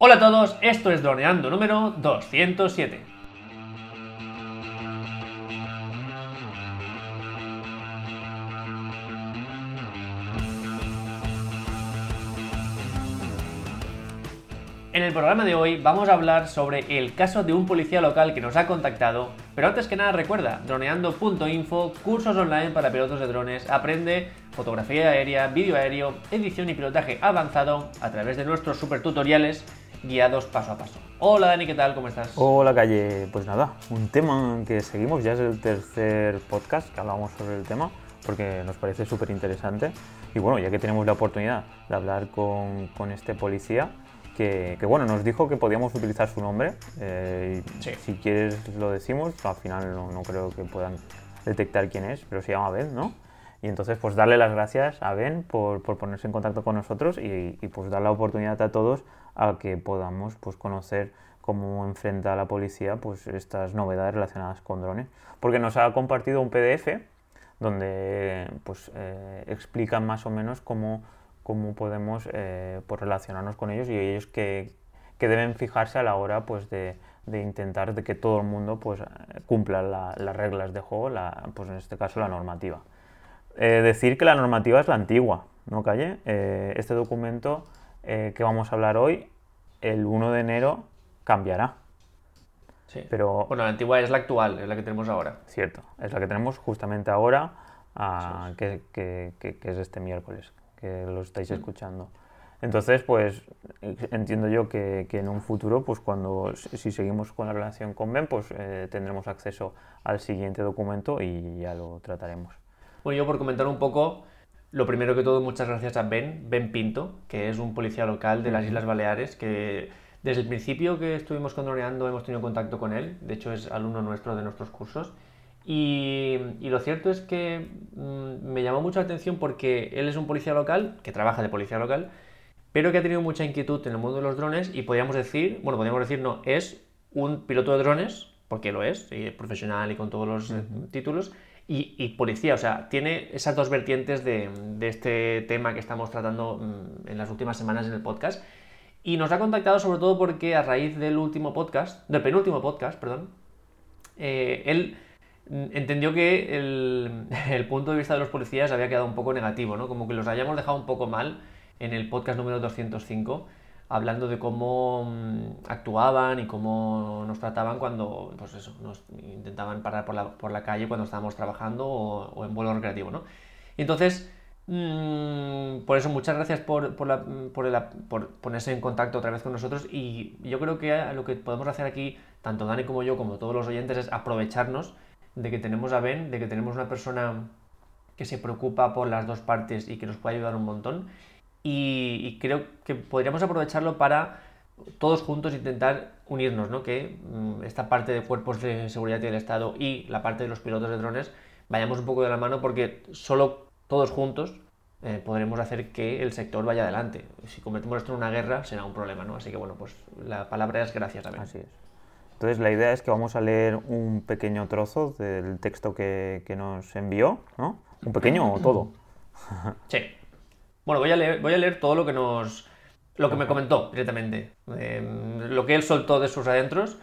Hola a todos, esto es Droneando número 207. En el programa de hoy vamos a hablar sobre el caso de un policía local que nos ha contactado, pero antes que nada recuerda, droneando.info, cursos online para pilotos de drones, aprende fotografía aérea, vídeo aéreo, edición y pilotaje avanzado a través de nuestros super tutoriales guiados paso a paso. Hola Dani, ¿qué tal? ¿Cómo estás? Hola Calle, pues nada, un tema que seguimos, ya es el tercer podcast que hablamos sobre el tema, porque nos parece súper interesante. Y bueno, ya que tenemos la oportunidad de hablar con, con este policía, que, que, bueno, nos dijo que podíamos utilizar su nombre. Eh, Sí. Si quieres lo decimos, al final no, no creo que puedan detectar quién es, pero se llama Ben, ¿no? Y entonces pues darle las gracias a Ben por, por ponerse en contacto con nosotros y, y, pues dar la oportunidad a todos a que podamos pues conocer cómo enfrenta la policía pues estas novedades relacionadas con drones. Porque nos ha compartido un PDF donde pues eh, explican más o menos cómo, cómo podemos eh, pues, relacionarnos con ellos y ellos que, que deben fijarse a la hora pues de, de intentar de que todo el mundo pues cumpla la, las reglas de juego, la, pues en este caso la normativa. Eh, decir que la normativa es la antigua, ¿no, Calle? Eh, este documento eh, que vamos a hablar hoy, el 1 de enero, cambiará. Sí. Pero, Bueno, la antigua es la actual, es la que tenemos ahora. cierto, es la que tenemos justamente ahora, ah, que, que- que- que es este miércoles, que lo estáis escuchando. Entonces, pues entiendo yo que, en un futuro, pues cuando, si si seguimos con la relación con Ben, pues eh, tendremos acceso al siguiente documento y ya lo trataremos. Bueno, yo por comentar un poco, lo primero que todo, muchas gracias a Ben, Ben Pinto, que es un policía local de las Islas Baleares, que desde el principio que estuvimos controleando hemos tenido contacto con él, de hecho es alumno nuestro de nuestros cursos, y, y lo cierto es que mm, me llamó mucho la atención porque él es un policía local, que trabaja de policía local, pero que ha tenido mucha inquietud en el mundo de los drones y podríamos decir, bueno, podríamos decir no, es un piloto de drones, porque lo es, y es profesional y con todos los eh, títulos, y, policía, o sea, tiene esas dos vertientes de, este tema que estamos tratando mm, en las últimas semanas en el podcast. Y nos ha contactado sobre todo porque a raíz del último podcast, del penúltimo podcast, perdón, eh, él entendió que el, el punto de vista de los policías había quedado un poco negativo, ¿no? Como que los hayamos dejado un poco mal en el podcast número 205, hablando de cómo mm, actuaban y cómo nos trataban cuando, pues eso, nos intentaban parar por la, por la calle cuando estábamos trabajando o, en vuelo recreativo, ¿no? Y entonces, mm, por eso, muchas gracias por, por, la- por el- por ponerse en contacto otra vez con nosotros y yo creo que lo que podemos hacer aquí, tanto Dani como yo, como todos los oyentes, es aprovecharnos de que tenemos a Ben, de que tenemos una persona que se preocupa por las dos partes y que nos puede ayudar un montón. Y, y creo que podríamos aprovecharlo para todos juntos intentar unirnos, ¿no? Que mm, esta parte de cuerpos de seguridad del Estado y la parte de los pilotos de drones vayamos un poco de la mano porque solo todos juntos eh, podremos hacer que el sector vaya adelante. Si convertimos esto en una guerra será un problema, ¿no? Así que bueno, pues la palabra es gracias Ben. Así es. Entonces la idea es que vamos a leer un pequeño trozo del texto que, que nos envió, ¿no? Un pequeño o todo. Sí. Bueno, voy a leer, voy a leer todo lo que nos. lo que me comentó directamente. eh, lo que él soltó de sus adentros.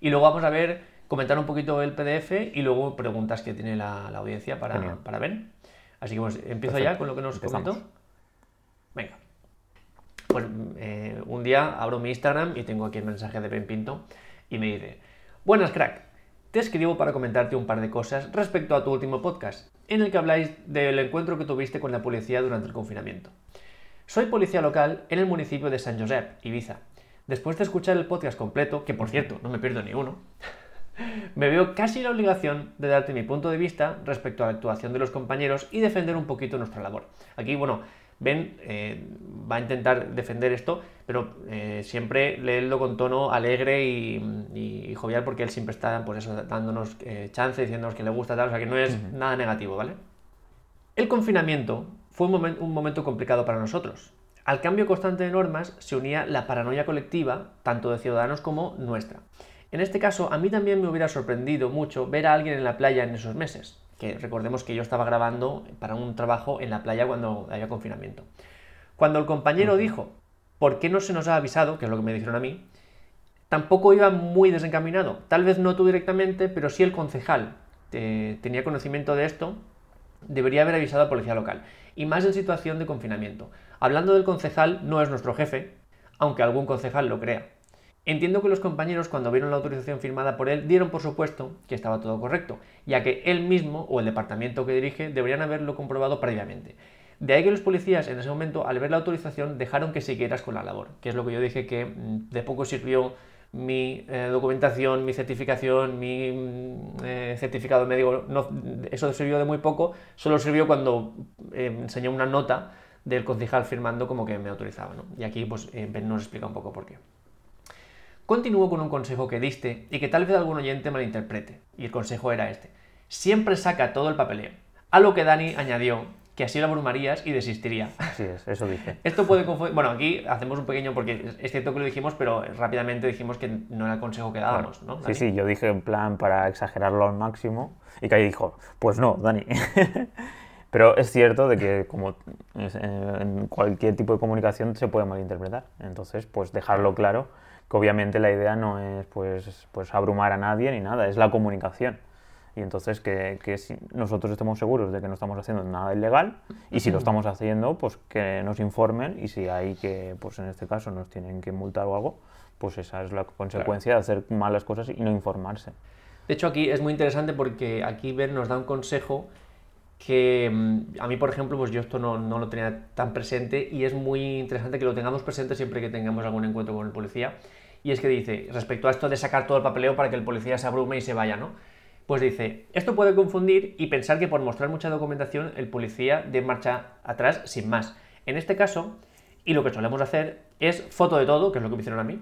Y luego vamos a ver, comentar un poquito el PDF y luego preguntas que tiene la, la audiencia para, para Ben. Así que pues, empiezo ya con lo que nos Empezamos. comentó. Venga. Pues eh, un día abro mi Instagram y tengo aquí el mensaje de Ben Pinto y me dice: Buenas, crack. Te escribo para comentarte un par de cosas respecto a tu último podcast, en el que habláis del encuentro que tuviste con la policía durante el confinamiento. Soy policía local en el municipio de San Josep, Ibiza. Después de escuchar el podcast completo, que por cierto no me pierdo ni uno, me veo casi la obligación de darte mi punto de vista respecto a la actuación de los compañeros y defender un poquito nuestra labor. Aquí, bueno, Ben eh, va a intentar defender esto, pero eh, siempre leerlo con tono alegre y, y- y jovial porque él siempre está pues eso, dándonos eh, chance, diciéndonos que le gusta tal, o sea que no es nada negativo, ¿vale? El confinamiento fue un, momen- un momento complicado para nosotros. Al cambio constante de normas se unía la paranoia colectiva, tanto de ciudadanos como nuestra. En este caso, a mí también me hubiera sorprendido mucho ver a alguien en la playa en esos meses, que recordemos que yo estaba grabando para un trabajo en la playa cuando había confinamiento. Cuando el compañero dijo ¿por qué no se nos ha avisado? Que es lo que me dijeron a mí. Tampoco iba muy desencaminado. Tal vez no tú directamente, pero sí el concejal eh, tenía conocimiento de esto. Debería haber avisado a la policía local. Y más en situación de confinamiento. Hablando del concejal, no es nuestro jefe, aunque algún concejal lo crea. Entiendo que los compañeros, cuando vieron la autorización firmada por él, dieron por supuesto que estaba todo correcto, ya que él mismo o el departamento que dirige deberían haberlo comprobado previamente. De ahí que los policías en ese momento, al ver la autorización, dejaron que siguieras con la labor, que es lo que yo dije que mm, de poco sirvió mi eh, documentación, mi certificación, mi mm, eh, certificado médico, no, eso sirvió de muy poco, solo sirvió cuando eh, enseñó una nota del concejal firmando como que me autorizaba. Y aquí pues Ben nos explica un poco por qué. Continúo con un consejo que diste y que tal vez algún oyente malinterprete, y el consejo era este. Siempre saca todo el papeleo. A lo que Dani añadió que así lo abrumarías y desistiría. Así es, eso dice. Esto puede confundir. Bueno, aquí hacemos un pequeño, porque es cierto que lo dijimos, pero rápidamente dijimos que no era el consejo que dábamos, ¿no? Sí, sí, yo dije en plan para exagerarlo al máximo, y que ahí dijo, pues no, Dani. pero es cierto de que como en cualquier tipo de comunicación se puede malinterpretar. Entonces, pues dejarlo claro que obviamente la idea no es pues, pues abrumar a nadie ni nada, es la comunicación. Y entonces que, que si nosotros estemos seguros de que no estamos haciendo nada ilegal y si lo estamos haciendo, pues que nos informen y si hay que, pues en este caso nos tienen que multar o algo, pues esa es la consecuencia de hacer malas cosas y no informarse. De hecho aquí es muy interesante porque aquí Ben nos da un consejo que mm, a mí, por ejemplo, pues yo esto no, no, lo tenía tan presente y es muy interesante que lo tengamos presente siempre que tengamos algún encuentro con el policía. Y es que dice, respecto a esto de sacar todo el papeleo para que el policía se abrume y se vaya, ¿no? Pues dice, esto puede confundir y pensar que por mostrar mucha documentación el policía de marcha atrás sin más. En este caso, y lo que solemos hacer es foto de todo, que es lo que me hicieron a mí,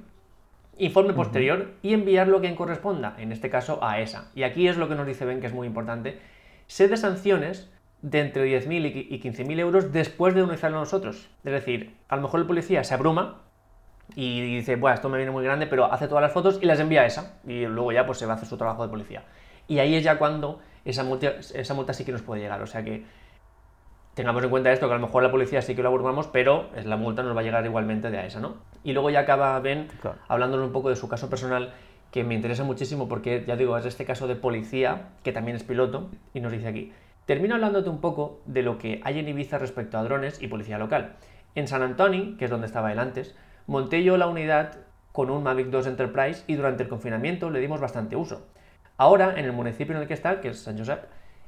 informe posterior y enviarlo a quien corresponda, en este caso a ESA. Y aquí es lo que nos dice Ben que es muy importante, se de sanciones de entre 10.000 y 15.000 euros después de denunciarlo a nosotros. Es decir, a lo mejor el policía se abruma y dice, bueno, esto me viene muy grande, pero hace todas las fotos y las envía a esa. Y luego ya pues se va a hacer su trabajo de policía. Y ahí es ya cuando esa multa, esa multa sí que nos puede llegar. O sea que tengamos en cuenta esto, que a lo mejor la policía sí que lo abrumamos, pero la multa nos va a llegar igualmente de a esa, ¿no? Y luego ya acaba Ben hablándonos un poco de su caso personal que me interesa muchísimo porque, ya digo, es este caso de policía, que también es piloto, y nos dice aquí, termino hablándote un poco de lo que hay en Ibiza respecto a drones y policía local. En San Antonio, que es donde estaba él antes, monté yo la unidad con un Mavic 2 Enterprise y durante el confinamiento le dimos bastante uso. Ahora, en el municipio en el que está, que es San Josep,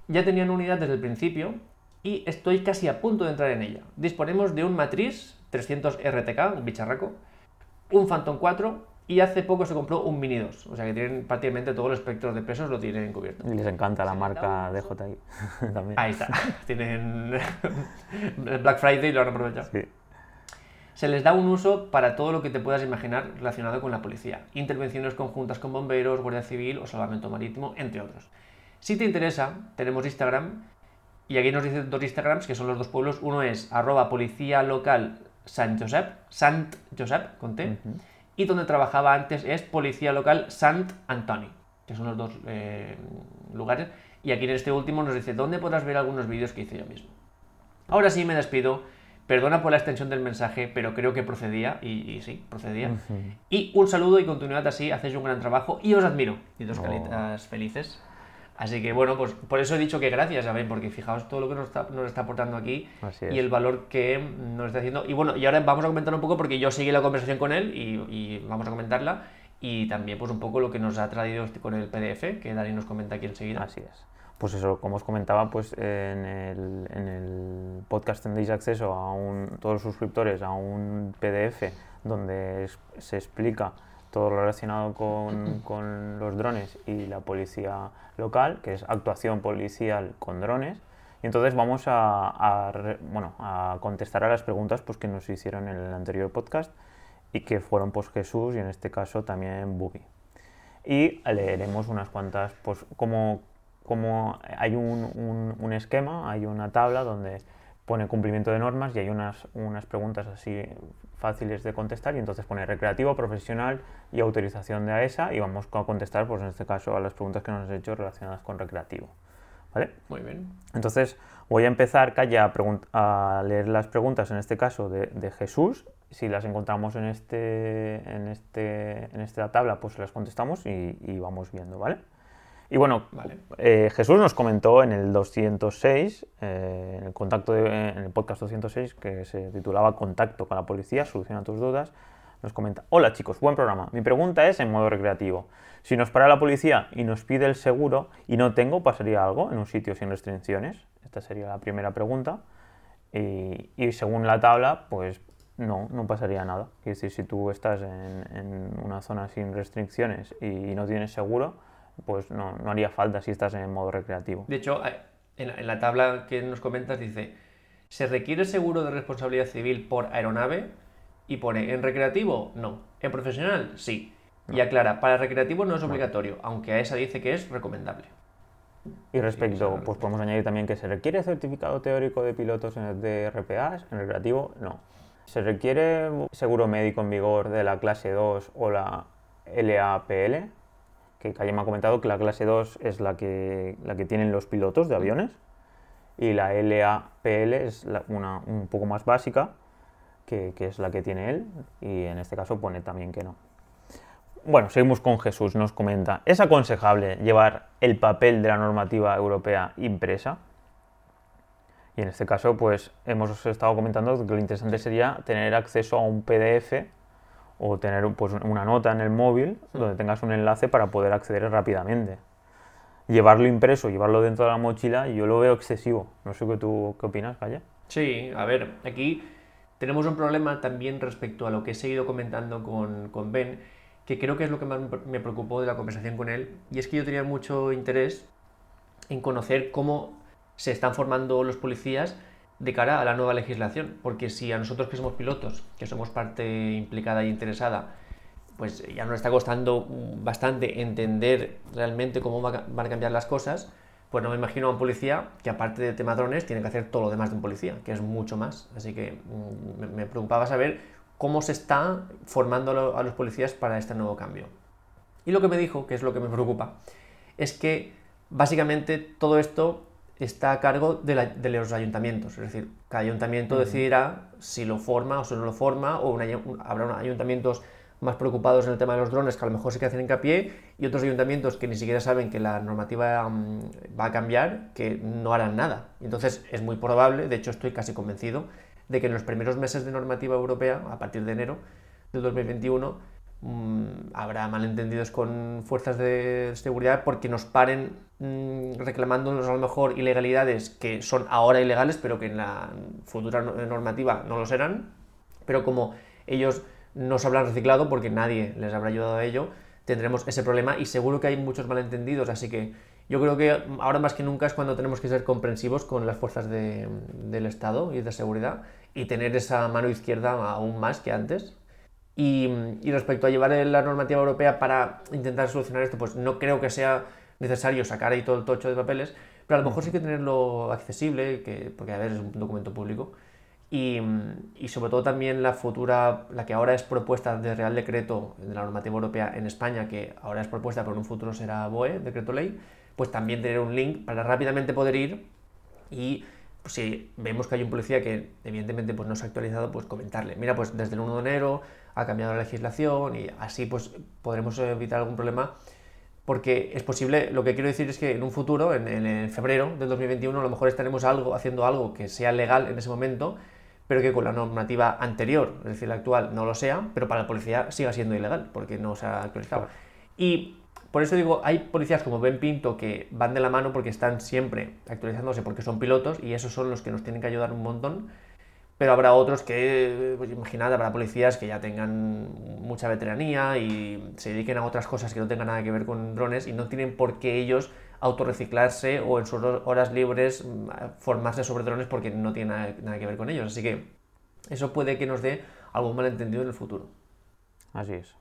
ya tenía una unidad desde el principio y estoy casi a punto de entrar en ella. Disponemos de un Matriz 300 RTK, un bicharraco, un Phantom 4 y hace poco se compró un Mini 2, o sea que tienen prácticamente todo el espectro de pesos lo tienen cubierto. Y les encanta la marca DJI también. Ahí está, tienen Black Friday y lo han aprovechado. Sí. Se les da un uso para todo lo que te puedas imaginar relacionado con la policía. Intervenciones conjuntas con bomberos, guardia civil o salvamento marítimo, entre otros. Si te interesa, tenemos Instagram y aquí nos dice dos Instagrams que son los dos pueblos. Uno es arroba policía local Sant Josep, Sant Josep, con T y donde trabajaba antes es Policía Local Sant Antoni, que son los dos eh, lugares. Y aquí en este último nos dice dónde podrás ver algunos vídeos que hice yo mismo. Ahora sí me despido. Perdona por la extensión del mensaje, pero creo que procedía, y, sí, procedía. Y un saludo y continuad así, hacéis un gran trabajo y os admiro. Y dos oh. caritas felices. Así que bueno, pues por eso he dicho que gracias a porque fijaos todo lo que nos está, nos está aportando aquí y el valor que nos está haciendo. Y bueno, y ahora vamos a comentar un poco, porque yo seguí la conversación con él y, vamos a comentarla. Y también pues un poco lo que nos ha traído este con el PDF, que Dani nos comenta aquí enseguida. Así es. Pues eso, como os comentaba, pues en el, en el podcast tendréis acceso a un, todos los suscriptores a un PDF donde se explica todo lo relacionado con, con, los drones y la policía local, que es actuación policial con drones. Y entonces vamos a, bueno, a contestar a las preguntas pues, que nos hicieron en el anterior podcast y que fueron pues, Jesús y en este caso también Bubi. Y leeremos unas cuantas, pues como, como hay un, un, un esquema, hay una tabla donde pone cumplimiento de normas y hay unas, unas preguntas así fáciles de contestar y entonces pone recreativo, profesional y autorización de AESA y vamos a contestar, pues en este caso, a las preguntas que nos has hecho relacionadas con recreativo. ¿Vale? Muy bien. Entonces voy a empezar, Calla, a, a leer las preguntas, en este caso de, de, Jesús, si las encontramos en, este, en, este, en esta tabla, pues las contestamos y, y vamos viendo, ¿vale? Y bueno, eh, Jesús nos comentó en el 206, eh, en, el contacto en el podcast 206, que se titulaba Contacto con la policía, soluciona tus dudas, nos comenta, hola chicos, buen programa. Mi pregunta es en modo recreativo. Si nos para la policía y nos pide el seguro y no tengo, ¿pasaría algo en un sitio sin restricciones? Esta sería la primera pregunta. Y, y según la tabla, pues no, no pasaría nada. Es decir, si tú estás en, en una zona sin restricciones y no tienes seguro, pues no, no, haría falta si estás en modo recreativo. De hecho, en la, tabla que nos comentas dice, ¿se requiere seguro de responsabilidad civil por aeronave? Y pone, ¿en recreativo? No. ¿En profesional? Sí. Y aclara, para recreativo no es obligatorio, aunque a esa dice que es recomendable. Y respecto, pues podemos añadir también que se requiere certificado teórico de pilotos en el de RPAs, en recreativo no. ¿Se requiere seguro médico en vigor de la clase 2 o la LAPL? Que Calle me ha comentado que la clase 2 es la que, la que tienen los pilotos de aviones y la LAPL es una un poco más básica, que, que, es la que tiene él, y en este caso pone también que no. Bueno, seguimos con Jesús, nos comenta, ¿es aconsejable llevar el papel de la normativa europea impresa? Y en este caso, pues hemos estado comentando que lo interesante sería tener acceso a un PDF o tener pues, una nota en el móvil donde tengas un enlace para poder acceder rápidamente. Llevarlo impreso, llevarlo dentro de la mochila, yo lo veo excesivo. No sé qué tú qué opinas, Calle. Sí, a ver, aquí tenemos un problema también respecto a lo que he seguido comentando con, con Ben, que creo que es lo que más me preocupó de la conversación con él, y es que yo tenía mucho interés en conocer cómo se están formando los policías de cara a la nueva legislación, porque si a nosotros que somos pilotos, que somos parte implicada y interesada, pues ya nos está costando bastante entender realmente cómo van a cambiar las cosas, pues no me imagino a un policía que aparte de tema drones tiene que hacer todo lo demás de un policía, que es mucho más. Así que mm, me preocupaba saber cómo se está formando a los policías para este nuevo cambio. Y lo que me dijo, que es lo que me preocupa, es que básicamente todo esto está a cargo de, los ayuntamientos. Es decir, cada ayuntamiento decidirá si lo forma o si no lo forma, o habrá ayuntamientos más preocupados en el tema de los drones que a lo mejor sí que hacen hincapié y otros ayuntamientos que ni siquiera saben que la normativa mm, va a cambiar, que no harán nada. Entonces es muy probable, de hecho estoy casi convencido, de que en los primeros meses de normativa europea, a partir de enero del 2021, Mm, habrá malentendidos con fuerzas de seguridad porque nos paren mm, reclamándonos a lo mejor ilegalidades que son ahora ilegales pero que en la futura normativa no lo serán, pero como ellos no se habrán reciclado porque nadie les habrá ayudado a ello, tendremos ese problema y seguro que hay muchos malentendidos, así que yo creo que ahora más que nunca es cuando tenemos que ser comprensivos con las fuerzas del Estado y de seguridad y tener esa mano izquierda aún más que antes y, respecto a llevar la normativa europea para intentar solucionar esto, pues no creo que sea necesario sacar ahí todo el tocho de papeles, pero a lo mejor sí que tenerlo accesible, que, porque a ver, es un documento público. Y, y, sobre todo también la futura, la que ahora es propuesta de Real Decreto de la normativa europea en España, que ahora es propuesta, pero en un futuro será BOE, decreto ley, pues también tener un link para rápidamente poder ir y pues, si vemos que hay un policía que evidentemente pues, no se ha actualizado, pues comentarle, mira, pues desde el 1 de enero ha cambiado la legislación y así pues podremos evitar algún problema porque es posible, lo que quiero decir es que en un futuro, en, febrero del 2021, a lo mejor estaremos algo, haciendo algo que sea legal en ese momento, pero que con la normativa anterior, es decir, la actual, no lo sea, pero para la policía siga siendo ilegal, porque no se ha actualizado. Y por eso digo, hay policías como Ben Pinto que van de la mano porque están siempre actualizándose porque son pilotos y esos son los que nos tienen que ayudar un montón pero habrá otros que, pues imaginad, habrá policías que ya tengan mucha veteranía y se dediquen a otras cosas que no tengan nada que ver con drones y no tienen por qué ellos autorreciclarse o en sus horas libres mm, formarse sobre drones porque no tiene nada, que ver con ellos. Así que eso puede que nos dé algún malentendido en el futuro. Así es.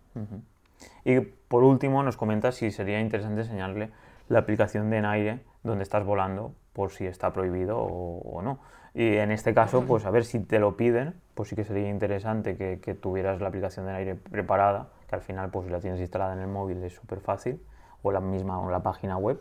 Y por último nos comenta si sería interesante enseñarle la aplicación de en aire donde estás volando por si está prohibido o no. Y en este caso, pues a ver si te lo piden, pues sí que sería interesante que, tuvieras la aplicación de aire preparada, que al final pues si la tienes instalada en el móvil es súper fácil, o la misma o la página web.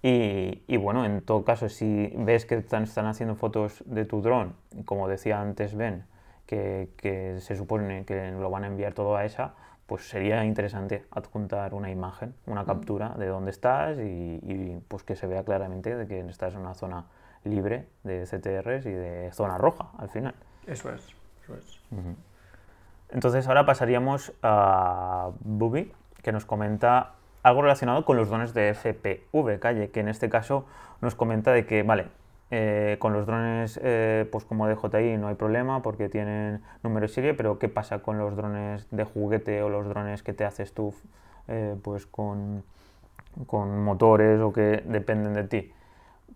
Y, bueno, en todo caso, si ves que están, haciendo fotos de tu dron, como decía antes Ben, que se supone que lo van a enviar todo a esa, pues sería interesante adjuntar una imagen, una captura de dónde estás y, pues que se vea claramente de que estás en una zona libre de CTRs y de zona roja al final. Eso es, eso es. Entonces ahora pasaríamos a Bubi, que nos comenta algo relacionado con los drones de FPV, Calle, que en este caso nos comenta de que, vale, eh, con los drones eh, pues como DJI no hay problema porque tienen número de serie, pero ¿qué pasa con los drones de juguete o los drones que te haces tú eh, pues con, con motores o que dependen de ti?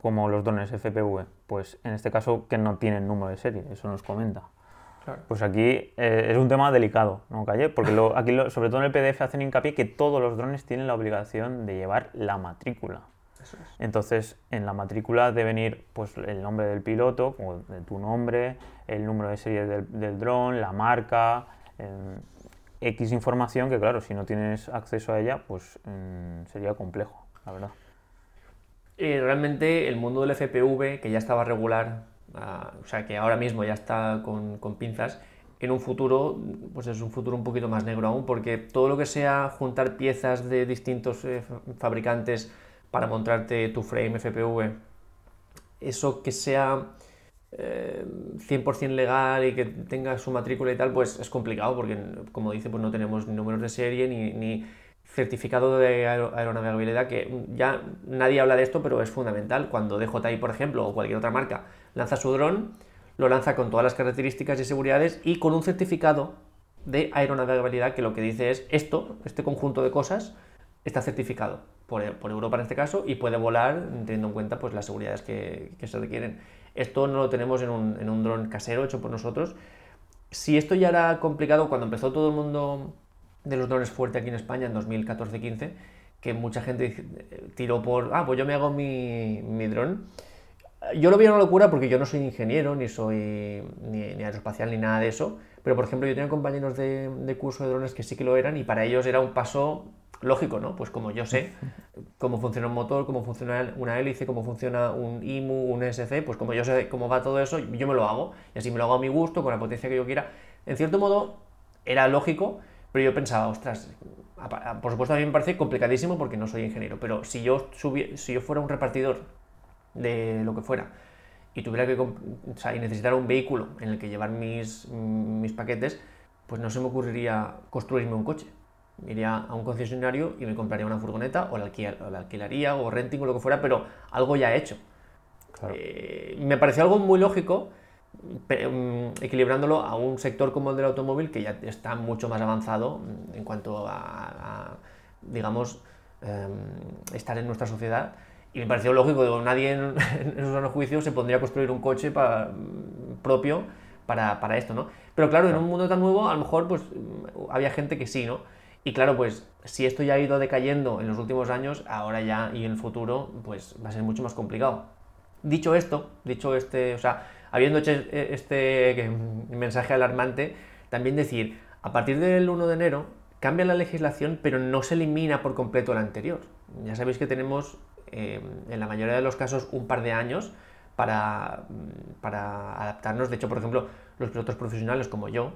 como los drones FPV, pues en este caso que no tienen número de serie, eso nos comenta. Pues aquí es un tema delicado, ¿no, Calle? Porque aquí, sobre todo en el PDF, hacen hincapié que todos los drones tienen la obligación de llevar la matrícula. Entonces, en la matrícula debe venir pues, el nombre del piloto, o de tu nombre, el número de serie del, dron, la marca, X información que, claro, si no tienes acceso a ella, pues mm, sería complejo, la verdad. Y realmente el mundo del FPV, que ya estaba regular, ah, o sea, que ahora mismo ya está con, pinzas, en un futuro, pues es un futuro un poquito más negro aún, porque todo lo que sea juntar piezas de distintos eh, fabricantes para montarte tu frame FPV, eso que sea 100% eh, legal y que tenga su matrícula y tal, pues es complicado porque, como dice, pues no tenemos ni números de serie ni, certificado de aeronavegabilidad, que ya nadie habla de esto, pero es fundamental. Cuando DJI, por ejemplo, o cualquier otra marca lanza su dron, lo lanza con todas las características y seguridades y con un certificado de aeronavegabilidad que lo que dice es esto, este conjunto de cosas, está certificado por, Europa en este caso y puede volar teniendo en cuenta pues, las seguridades que, se requieren. Esto no lo tenemos en un, en un dron casero hecho por nosotros. Si esto ya era complicado cuando empezó todo el mundo de los drones fuerte aquí en España en 2014-15, que mucha gente tiró por, ah, pues yo me hago mi, mi dron. Yo lo vi una locura porque yo no soy ingeniero, ni soy ni, aeroespacial, ni nada de eso. Pero, por ejemplo, yo tenía compañeros de curso de drones que sí que lo eran y para ellos era un paso lógico, ¿no? Pues como yo sé cómo funciona un motor, cómo funciona una hélice, cómo funciona un IMU, un SC, pues como yo sé cómo va todo eso, yo me lo hago. Y así me lo hago a mi gusto, con la potencia que yo quiera. En cierto modo, era lógico, pero yo pensaba, ostras, por supuesto a mí me parece complicadísimo porque no soy ingeniero, pero si yo, si yo fuera un repartidor de lo que fuera y tuviera que o y necesitara un vehículo en el que llevar mis, mis paquetes, pues no se me ocurriría construirme un coche iría a un concesionario y me compraría una furgoneta o la, alquilaría o renting o lo que fuera, pero algo ya hecho. Eh, me pareció algo muy lógico, mm, equilibrándolo a un sector como el del automóvil que ya está mucho más avanzado mm, en cuanto a, digamos, em, estar en nuestra sociedad. Y me pareció lógico, digo, nadie en, en su juicio se pondría a construir un coche para, mm, propio para, para, esto, ¿no? Pero claro, en un mundo tan nuevo, a lo mejor pues había gente que sí, ¿no? Y claro, pues si esto ya ha ido decayendo en los últimos años, ahora ya y en el futuro, pues va a ser mucho más complicado. Dicho esto, dicho este, o sea, habiendo hecho este mensaje alarmante, también decir, a partir del 1 de enero cambia la legislación, pero no se elimina por completo la anterior. Ya sabéis que tenemos, eh, en la mayoría de los casos, un par de años para, para adaptarnos. De hecho, por ejemplo, los pilotos profesionales como yo,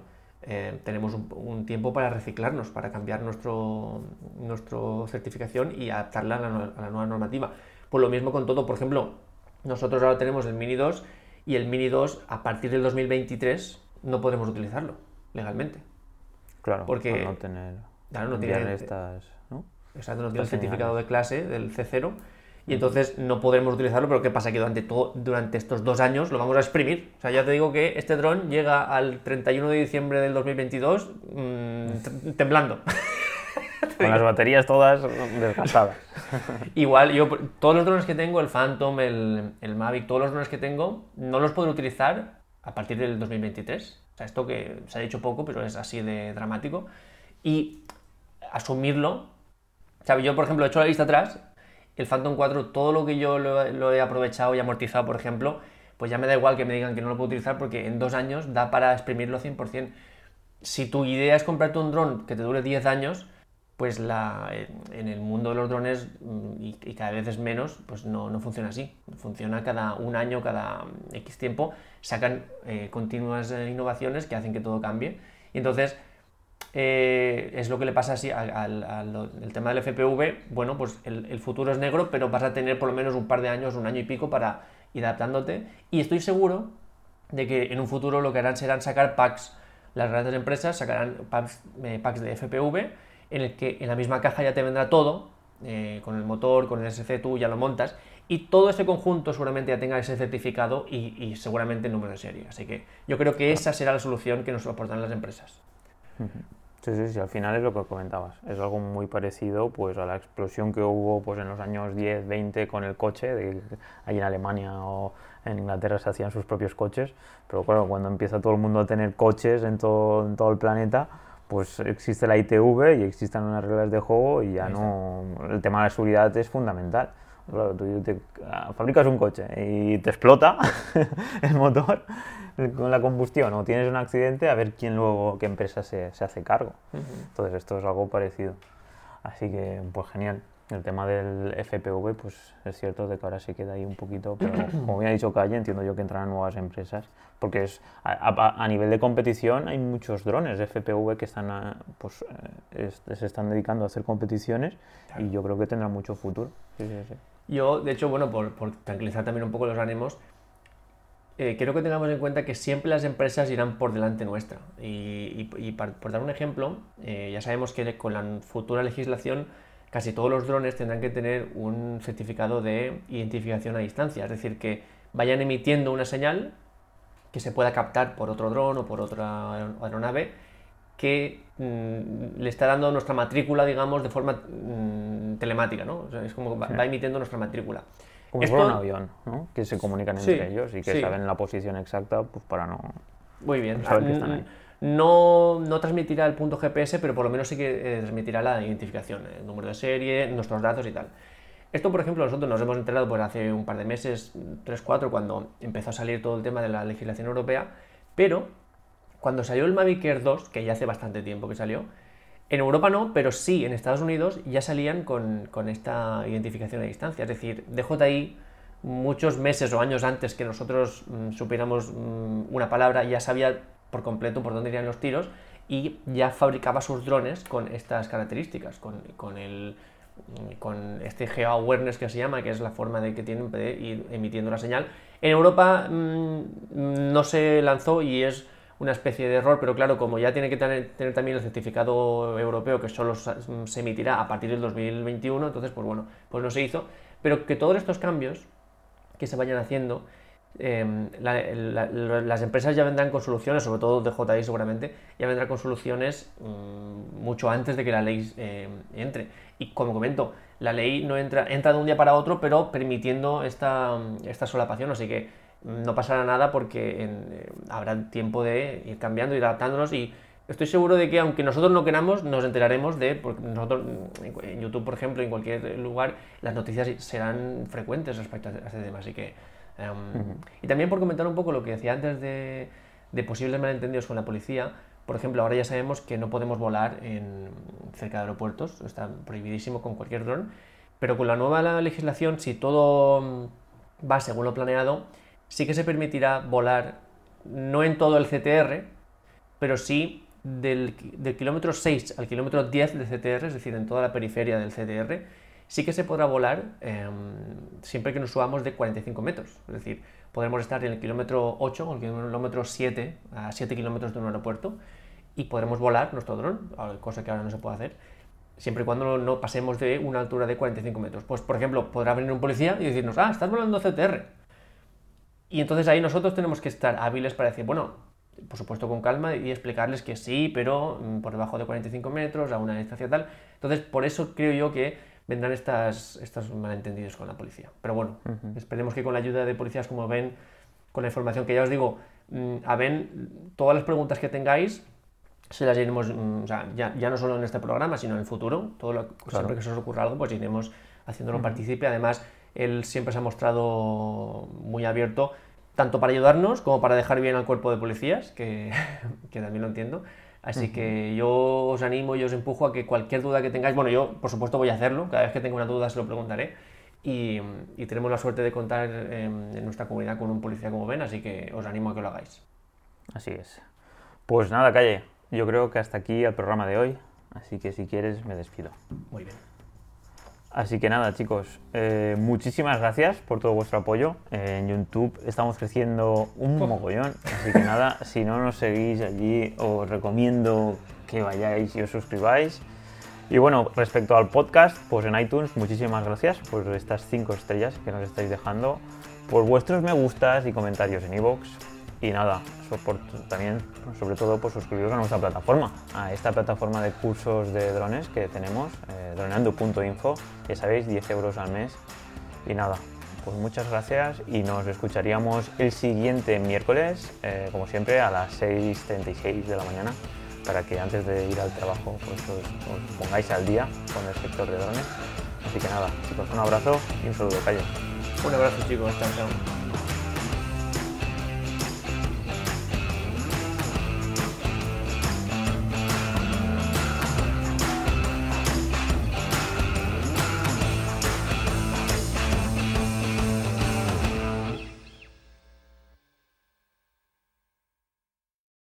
eh, tenemos un, tiempo para reciclarnos, para cambiar nuestro, nuestro certificación y adaptarla a la, nueva normativa. Pues lo mismo con todo, por ejemplo, nosotros ahora tenemos el Mini 2 y el Mini 2 a partir del 2023 no podremos utilizarlo legalmente. Claro, porque no tener claro, no tiene, estas, ¿no? Exacto, no tiene el certificado de clase del C0 y entonces no podremos utilizarlo, pero ¿qué pasa? Que durante, todo, durante estos dos años lo vamos a exprimir. O sea, ya te digo que este dron llega al 31 de diciembre del 2022 mm, temblando. Con las baterías todas desgastadas. Igual, yo todos los drones que tengo, el Phantom, el, el, Mavic, todos los drones que tengo, no los puedo utilizar a partir del 2023. O sea, esto que se ha dicho poco, pero es así de dramático. Y asumirlo. O sea, yo, por ejemplo, he hecho la lista atrás el Phantom 4, todo lo que yo lo, he aprovechado y amortizado, por ejemplo, pues ya me da igual que me digan que no lo puedo utilizar porque en dos años da para exprimirlo 100%. Si tu idea es comprarte un dron que te dure 10 años, pues la, en el mundo de los drones, mm, y, cada vez es menos, pues no, no, funciona así. Funciona cada un año, cada X tiempo, sacan eh, continuas eh, innovaciones que hacen que todo cambie. Y entonces, eh, es lo que le pasa así al, al, tema del FPV. Bueno, pues el, el, futuro es negro, pero vas a tener por lo menos un par de años, un año y pico para ir adaptándote. Y estoy seguro de que en un futuro lo que harán serán sacar packs. Las grandes empresas sacarán packs, packs de FPV en el que en la misma caja ya te vendrá todo, eh, con el motor, con el SC tú ya lo montas, y todo ese conjunto seguramente ya tenga ese certificado y, seguramente el número de serie. Así que yo creo que esa será la solución que nos aportan las empresas. Sí, sí, sí, al final es lo que comentabas. Es algo muy parecido pues, a la explosión que hubo pues, en los años 10, 20 con el coche, de, ahí en Alemania o en Inglaterra se hacían sus propios coches, pero claro, cuando empieza todo el mundo a tener coches en todo, en todo el planeta, pues existe la ITV y existen unas reglas de juego y ya no... El tema de la seguridad es fundamental. Claro, tú te, ah, fabricas un coche y te explota el motor con la combustión o tienes un accidente, a ver quién luego, qué empresa se, se hace cargo. Entonces esto es algo parecido. Así que, pues genial. El tema del FPV, pues es cierto de que ahora se queda ahí un poquito, pero como bien ha dicho Calle, entiendo yo que entran nuevas empresas, porque es a, nivel de competición hay muchos drones de FPV que están, a, pues, eh, se están dedicando a hacer competiciones y yo creo que tendrán mucho futuro. Yo, de hecho, bueno, por, por, tranquilizar también un poco los ánimos, eh, quiero que tengamos en cuenta que siempre las empresas irán por delante nuestra. Y, y, por dar un ejemplo, eh, ya sabemos que con la futura legislación casi todos los drones tendrán que tener un certificado de identificación a distancia, es decir, que vayan emitiendo una señal que se pueda captar por otro dron o por otra aeronave que mm, le está dando nuestra matrícula, digamos, de forma mm, telemática, ¿no? es como va, emitiendo nuestra matrícula. Como Esto, por un avión, ¿no? Que se comunican entre ellos y que saben la posición exacta pues, para no... Muy bien. Saber que están ahí. No, no, transmitirá el punto GPS, pero por lo menos sí que eh, transmitirá la identificación, el número de serie, nuestros datos y tal. Esto, por ejemplo, nosotros nos hemos enterado pues, hace un par de meses, 3-4, cuando empezó a salir todo el tema de la legislación europea, pero cuando salió el Mavic Air 2, que ya hace bastante tiempo que salió, en Europa no, pero sí en Estados Unidos ya salían con, con esta identificación a distancia. Es decir, DJI muchos meses o años antes que nosotros mm, supiéramos mm, una palabra ya sabía por completo por dónde irían los tiros y ya fabricaba sus drones con estas características, con, con el, con este geo-awareness que se llama, que es la forma de que tienen de ir emitiendo la señal. En Europa mm, no se lanzó y es una especie de error, pero claro, como ya tiene que tener, tener, también el certificado europeo que solo se emitirá a partir del 2021, entonces pues bueno, pues no se hizo, pero que todos estos cambios que se vayan haciendo Em, las empresas ya vendrán con soluciones, sobre todo DJI seguramente, ya vendrán con soluciones mm, mucho antes de que la ley em, entre. Y como comento, la ley no entra, entra de un día para otro, pero permitiendo esta, esta solapación, así que no pasará nada porque eh, habrá tiempo de ir cambiando, ir adaptándonos y estoy seguro de que aunque nosotros no queramos, nos enteraremos de, porque nosotros en YouTube, por ejemplo, en cualquier lugar, las noticias serán frecuentes respecto a este tema, así que Em, y también por comentar un poco lo que decía antes de, posibles malentendidos con la policía, por ejemplo, ahora ya sabemos que no podemos volar en, cerca de aeropuertos, está prohibidísimo con cualquier dron, pero con la nueva legislación, si todo mm, va según lo planeado, sí que se permitirá volar no en todo el CTR, pero sí del, del kilómetro 6 al kilómetro 10 del CTR, es decir, en toda la periferia del CTR, sí que se podrá volar em, siempre que nos subamos de 45 metros. Es decir, podremos estar en el kilómetro 8 o el kilómetro 7, a 7 kilómetros de un aeropuerto, y podremos volar nuestro dron, cosa que ahora no se puede hacer, siempre y cuando no pasemos de una altura de 45 metros. Pues, por ejemplo, podrá venir un policía y decirnos, ah, estás volando CTR. Y entonces ahí nosotros tenemos que estar hábiles para decir, bueno, por supuesto con calma y explicarles que sí, pero mm, por debajo de 45 metros, a una distancia tal. Entonces, por eso creo yo que vendrán estas, estos malentendidos con la policía. Pero bueno, esperemos que con la ayuda de policías como ven, con la información que ya os digo, mm, a ven, todas las preguntas que tengáis, se las iremos, mm, o sea, ya, ya, no solo en este programa, sino en el futuro, todo lo, siempre que se os ocurra algo, pues iremos haciéndolo participe. Además, él siempre se ha mostrado muy abierto, tanto para ayudarnos como para dejar bien al cuerpo de policías, que, que también lo entiendo, Así que yo os animo y os empujo a que cualquier duda que tengáis, bueno, yo por supuesto voy a hacerlo, cada vez que tenga una duda se lo preguntaré. Y, tenemos la suerte de contar en, nuestra comunidad con un policía como Ben, así que os animo a que lo hagáis. Así es. Pues nada, Calle, yo creo que hasta aquí el programa de hoy, así que si quieres me despido. Muy bien. Así que nada, chicos, eh, muchísimas gracias por todo vuestro apoyo. en YouTube estamos creciendo un mogollón, así que nada, si no nos seguís allí, os recomiendo que vayáis y os suscribáis. Y bueno, respecto al podcast, pues en iTunes, muchísimas gracias por estas cinco estrellas que nos estáis dejando, por vuestros me gustas y comentarios en iVoox. Y nada, también, sobre todo, por suscribiros a nuestra plataforma, a esta plataforma de cursos de drones que tenemos, eh, droneando.info, ya sabéis, 10 euros al mes. Y nada, pues muchas gracias y nos escucharíamos el siguiente miércoles, eh, como siempre, a las 6.36 de la mañana, para que antes de ir al trabajo pues, os, pongáis al día con el sector de drones. Así que nada, chicos, un abrazo y un saludo, Calle. Un abrazo, chicos, chao, chao.